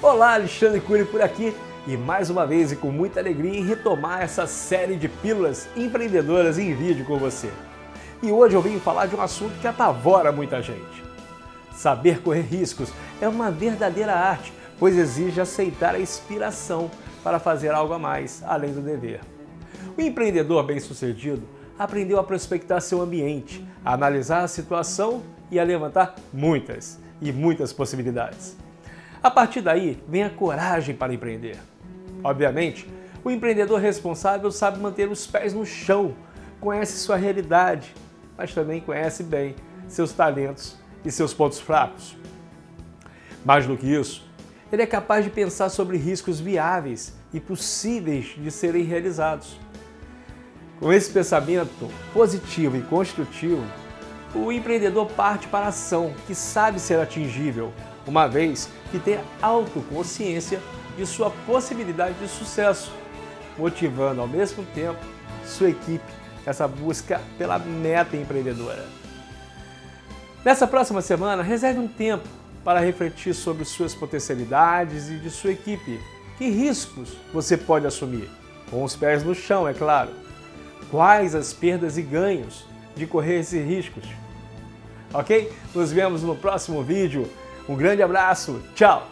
Olá, Alexandre Cury por aqui e mais uma vez e com muita alegria em retomar essa série de pílulas empreendedoras em vídeo com você. E hoje eu vim falar de um assunto que apavora muita gente. Saber correr riscos é uma verdadeira arte, pois exige aceitar a inspiração para fazer algo a mais, além do dever. O empreendedor bem-sucedido aprendeu a prospectar seu ambiente, a analisar a situação e a levantar muitas e muitas possibilidades. A partir daí, vem a coragem para empreender. Obviamente, o empreendedor responsável sabe manter os pés no chão, conhece sua realidade, mas também conhece bem seus talentos e seus pontos fracos. Mais do que isso, ele é capaz de pensar sobre riscos viáveis e possíveis de serem realizados. Com esse pensamento positivo e construtivo, o empreendedor parte para a ação que sabe ser atingível, uma vez que tem autoconsciência de sua possibilidade de sucesso, motivando ao mesmo tempo sua equipe nessa busca pela meta empreendedora. Nessa próxima semana, reserve um tempo para refletir sobre suas potencialidades e de sua equipe. Que riscos você pode assumir? Com os pés no chão, é claro. Quais as perdas e ganhos de correr esses riscos. Ok? Nos vemos no próximo vídeo. Um grande abraço, tchau!